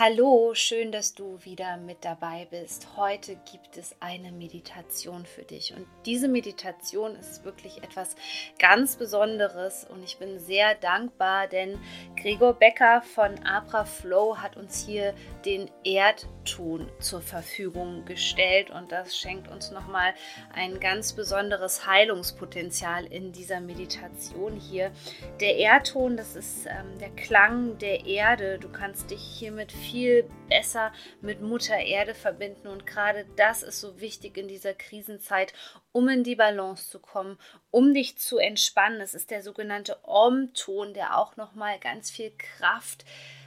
Hallo, schön, dass du wieder mit dabei bist. Heute gibt es eine Meditation für dich und diese Meditation ist wirklich etwas ganz Besonderes und ich bin sehr dankbar, denn Gregor Becker von Abra Flow hat uns hier den Erdton zur Verfügung gestellt und das schenkt uns nochmal ein ganz besonderes Heilungspotenzial in dieser Meditation hier. Der Erdton, das ist ähm, der Klang der Erde. Du kannst dich hiermit viel besser mit Mutter Erde verbinden. Und gerade das ist so wichtig in dieser Krisenzeit, um in die Balance zu kommen, um dich zu entspannen. Es ist der sogenannte Om-Ton, der auch nochmal ganz viel Kraft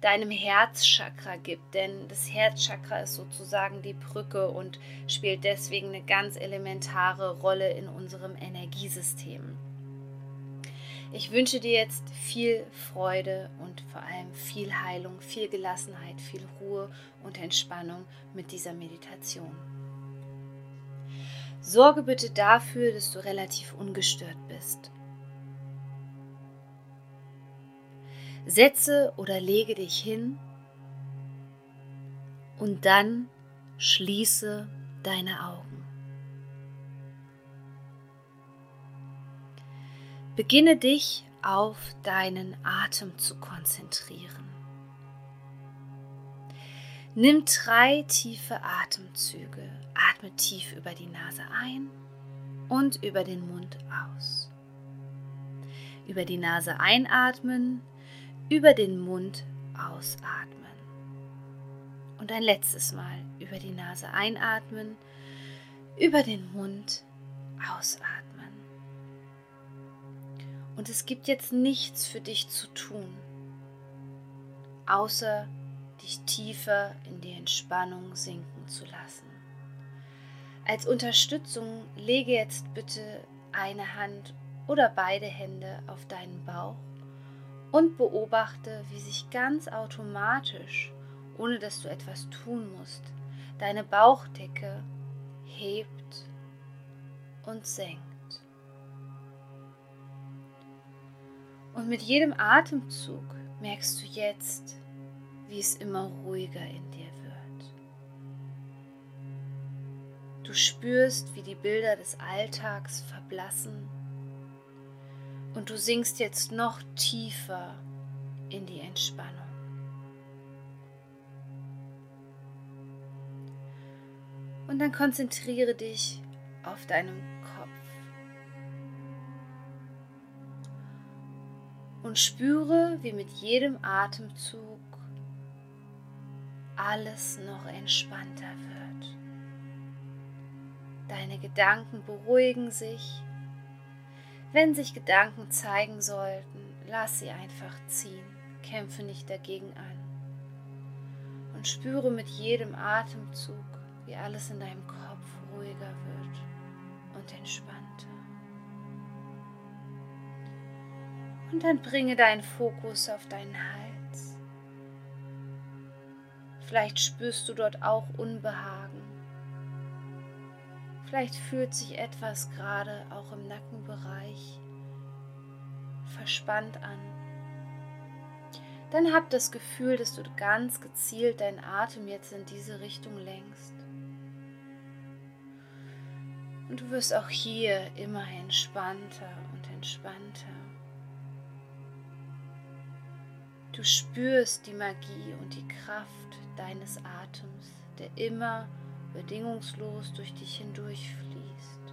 deinem Herzchakra gibt, denn das Herzchakra ist sozusagen die Brücke und spielt deswegen eine ganz elementare Rolle in unserem Energiesystem. Ich wünsche dir jetzt viel Freude und vor allem viel Heilung, viel Gelassenheit, viel Ruhe und Entspannung mit dieser Meditation. Sorge bitte dafür, dass du relativ ungestört bist. Setze oder lege dich hin und dann schließe deine Augen. Beginne dich auf deinen Atem zu konzentrieren. Nimm drei tiefe Atemzüge. Atme tief über die Nase ein und über den Mund aus. Über die Nase einatmen, über den Mund ausatmen. Und ein letztes Mal über die Nase einatmen, über den Mund ausatmen. Und es gibt jetzt nichts für dich zu tun, außer dich tiefer in die Entspannung sinken zu lassen. Als Unterstützung lege jetzt bitte eine Hand oder beide Hände auf deinen Bauch und beobachte, wie sich ganz automatisch, ohne dass du etwas tun musst, deine Bauchdecke hebt und senkt. Und mit jedem Atemzug merkst du jetzt, wie es immer ruhiger in dir wird. Du spürst, wie die Bilder des Alltags verblassen und du sinkst jetzt noch tiefer in die Entspannung. Und dann konzentriere dich auf deinem und spüre, wie mit jedem Atemzug alles noch entspannter wird. Deine Gedanken beruhigen sich. Wenn sich Gedanken zeigen sollten, lass sie einfach ziehen, kämpfe nicht dagegen an. Und spüre mit jedem Atemzug, wie alles in deinem Kopf ruhiger wird und entspannter. Und dann bringe deinen Fokus auf deinen Hals. Vielleicht spürst du dort auch Unbehagen. Vielleicht fühlt sich etwas gerade auch im Nackenbereich verspannt an. Dann hab das Gefühl, dass du ganz gezielt deinen Atem jetzt in diese Richtung lenkst. Und du wirst auch hier immer entspannter und entspannter. Du spürst die Magie und die Kraft deines Atems, der immer bedingungslos durch dich hindurch fließt.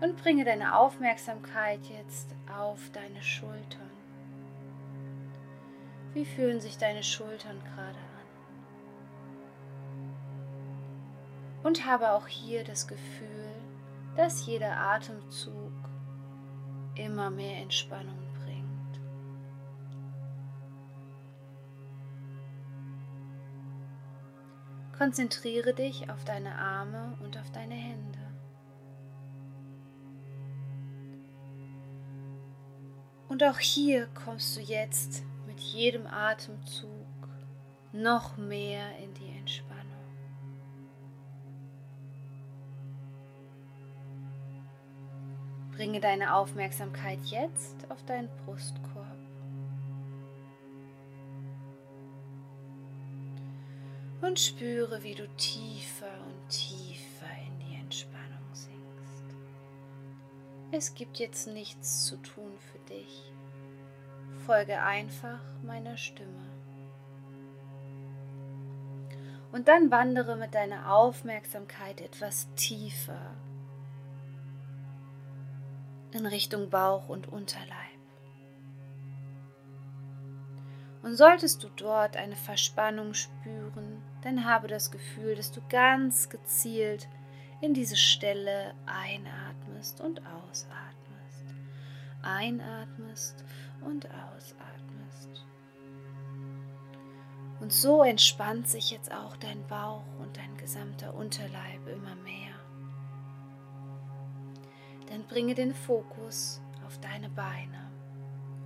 Und bringe deine Aufmerksamkeit jetzt auf deine Schultern. Wie fühlen sich deine Schultern gerade an? Und habe auch hier das Gefühl, dass jeder Atemzug immer mehr Entspannung Konzentriere dich auf deine Arme und auf deine Hände. Und auch hier kommst du jetzt mit jedem Atemzug noch mehr in die Entspannung. Bringe deine Aufmerksamkeit jetzt auf deinen Brustkorb. Und spüre, wie du tiefer und tiefer in die Entspannung sinkst. Es gibt jetzt nichts zu tun für dich. Folge einfach meiner Stimme. Und dann wandere mit deiner Aufmerksamkeit etwas tiefer in Richtung Bauch und Unterleib. Und solltest du dort eine Verspannung spüren, dann habe das Gefühl, dass du ganz gezielt in diese Stelle einatmest und ausatmest. Einatmest und ausatmest. Und so entspannt sich jetzt auch dein Bauch und dein gesamter Unterleib immer mehr. Dann bringe den Fokus auf deine Beine,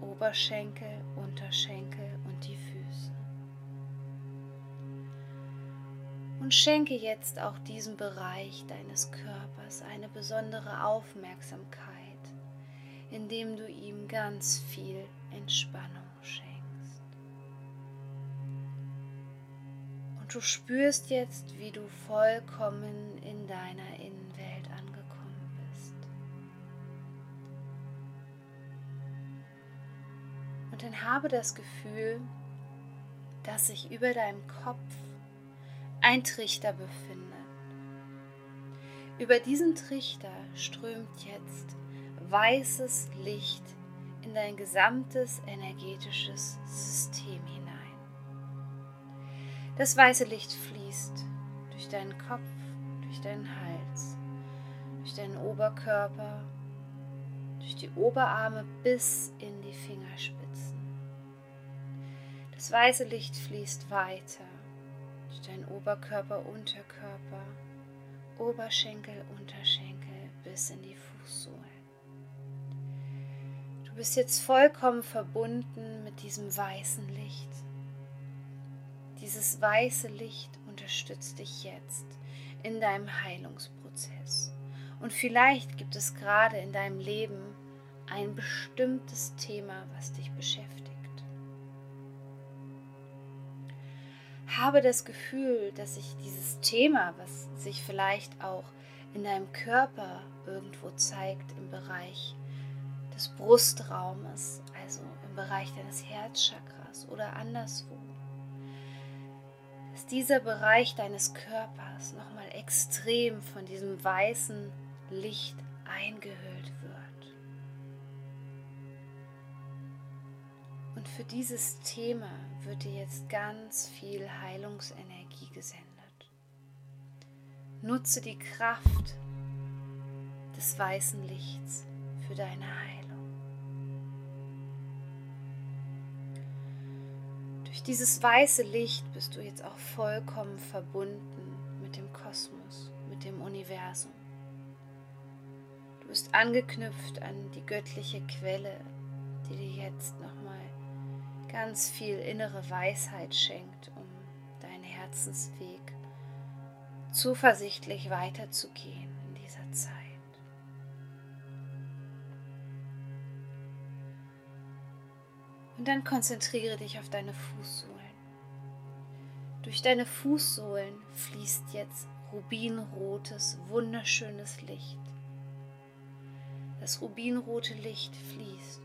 Oberschenkel, Unterschenkel Und schenke jetzt auch diesem Bereich deines Körpers eine besondere Aufmerksamkeit, indem du ihm ganz viel Entspannung schenkst. Und du spürst jetzt, wie du vollkommen in deiner Innenwelt angekommen bist. Und dann habe das Gefühl, dass sich über deinem Kopf ein Trichter befindet. Über diesen Trichter strömt jetzt weißes Licht in dein gesamtes energetisches System hinein. Das weiße Licht fließt durch deinen Kopf, durch deinen Hals, durch deinen Oberkörper, durch die Oberarme bis in die Fingerspitzen. Das weiße Licht fließt weiter durch deinen Oberkörper, Unterkörper, Oberschenkel, Unterschenkel bis in die Fußsohlen. Du bist jetzt vollkommen verbunden mit diesem weißen Licht. Dieses weiße Licht unterstützt dich jetzt in deinem Heilungsprozess. Und vielleicht gibt es gerade in deinem Leben ein bestimmtes Thema, was dich beschäftigt. Habe das Gefühl, dass sich dieses Thema, was sich vielleicht auch in deinem Körper irgendwo zeigt im Bereich des Brustraumes, also im Bereich deines Herzchakras oder anderswo, dass dieser Bereich deines Körpers nochmal extrem von diesem weißen Licht eingehüllt wird. Und für dieses Thema wird dir jetzt ganz viel Heilungsenergie gesendet. Nutze die Kraft des weißen Lichts für deine Heilung. Durch dieses weiße Licht bist du jetzt auch vollkommen verbunden mit dem Kosmos, mit dem Universum. Du bist angeknüpft an die göttliche Quelle, die dir jetzt nochmal ganz viel innere Weisheit schenkt, um deinen Herzensweg zuversichtlich weiterzugehen in dieser Zeit. Und dann konzentriere dich auf deine Fußsohlen. Durch deine Fußsohlen fließt jetzt rubinrotes, wunderschönes Licht. Das rubinrote Licht fließt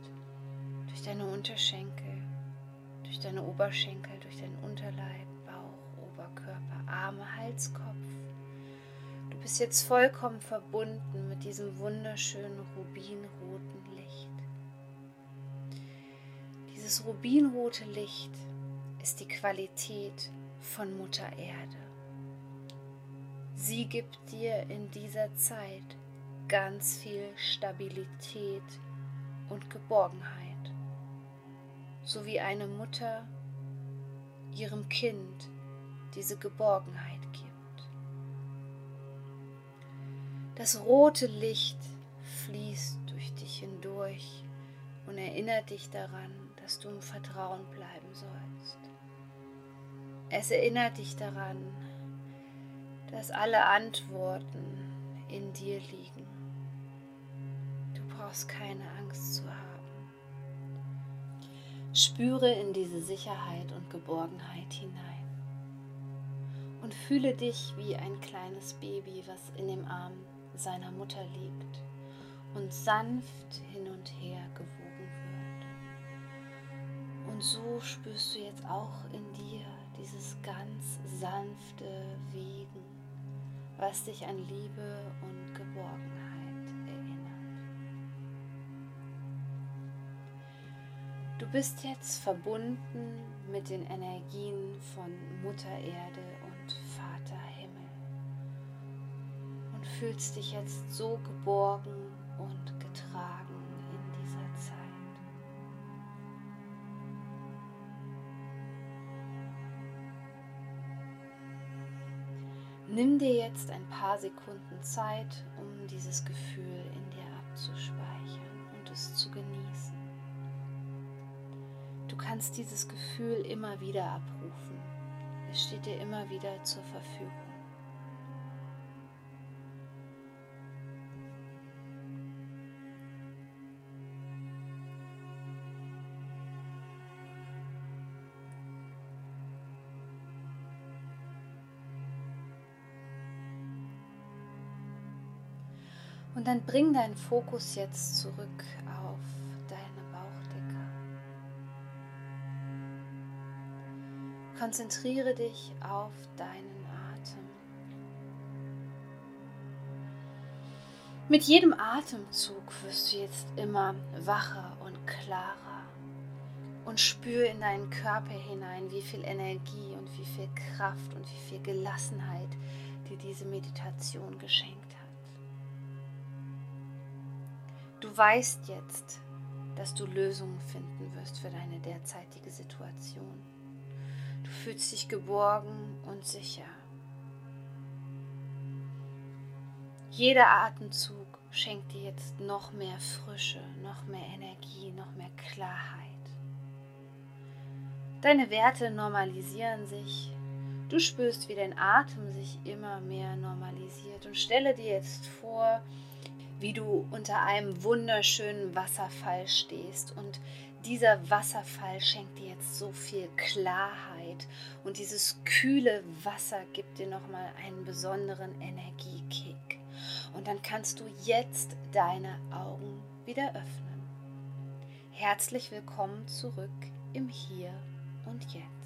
durch deine Unterschenkel, durch deine Oberschenkel, durch deinen Unterleib, Bauch, Oberkörper, Arme, Hals, Kopf. Du bist jetzt vollkommen verbunden mit diesem wunderschönen rubinroten Licht. Dieses rubinrote Licht ist die Qualität von Mutter Erde. Sie gibt dir in dieser Zeit ganz viel Stabilität und Geborgenheit, so wie eine Mutter ihrem Kind diese Geborgenheit gibt. Das rote Licht fließt durch dich hindurch und erinnert dich daran, dass du im Vertrauen bleiben sollst. Es erinnert dich daran, dass alle Antworten in dir liegen. Du brauchst keine Angst zu haben. Spüre in diese Sicherheit und Geborgenheit hinein. Und fühle dich wie ein kleines Baby, was in dem Arm seiner Mutter liegt und sanft hin und her gewogen wird. Und so spürst du jetzt auch in dir dieses ganz sanfte Wiegen, was dich an Liebe und Geborgenheit Du bist jetzt verbunden mit den Energien von Mutter Erde und Vater Himmel und fühlst dich jetzt so geborgen und getragen in dieser Zeit. Nimm dir jetzt ein paar Sekunden Zeit, um dieses Gefühl in dir abzuspeichern und es zu genießen. Du kannst dieses Gefühl immer wieder abrufen. Es steht dir immer wieder zur Verfügung. Und dann bring deinen Fokus jetzt zurück Konzentriere dich auf deinen Atem. Mit jedem Atemzug wirst du jetzt immer wacher und klarer und spür in deinen Körper hinein, wie viel Energie und wie viel Kraft und wie viel Gelassenheit dir diese Meditation geschenkt hat. Du weißt jetzt, dass du Lösungen finden wirst für deine derzeitige Situation. Fühlst dich geborgen und sicher. Jeder Atemzug schenkt dir jetzt noch mehr Frische, noch mehr Energie, noch mehr Klarheit. Deine Werte normalisieren sich. Du spürst, wie dein Atem sich immer mehr normalisiert. Und stelle dir jetzt vor, wie du unter einem wunderschönen Wasserfall stehst und dieser Wasserfall schenkt dir jetzt so viel Klarheit und dieses kühle Wasser gibt dir nochmal einen besonderen Energiekick. Und dann kannst du jetzt deine Augen wieder öffnen. Herzlich willkommen zurück im Hier und Jetzt.